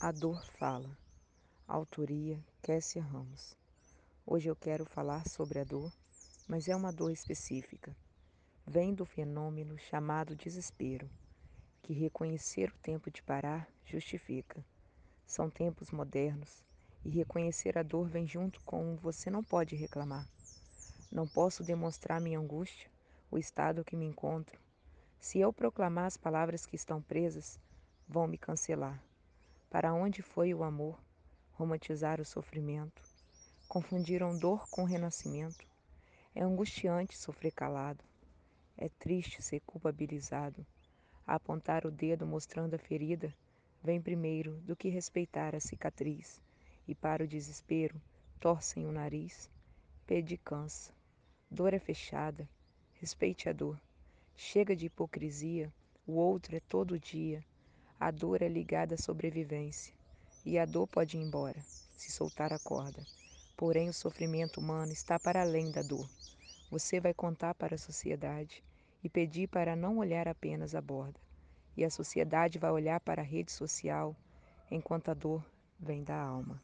A Dor Fala. Autoria Kessia Ramos. Hoje eu quero falar sobre a dor, mas é uma dor específica. Vem do fenômeno chamado desespero, que reconhecer o tempo de parar justifica. São tempos modernos e reconhecer a dor vem junto com você não pode reclamar. Não posso demonstrar minha angústia, o estado que me encontro. Se eu proclamar as palavras que estão presas, vão me cancelar. Para onde foi o amor? Romantizar o sofrimento. Confundiram dor com renascimento. É angustiante sofrer calado. É triste ser culpabilizado. apontar o dedo mostrando a ferida vem primeiro do que respeitar a cicatriz. E para o desespero, torcem o nariz. Pede cansa. Dor é fechada. Respeite a dor. Chega de hipocrisia. O outro é todo dia. A dor é ligada à sobrevivência, e a dor pode ir embora, se soltar a corda. Porém, o sofrimento humano está para além da dor. Você vai contar para a sociedade e pedir para não olhar apenas a borda. E a sociedade vai olhar para a rede social enquanto a dor vem da alma.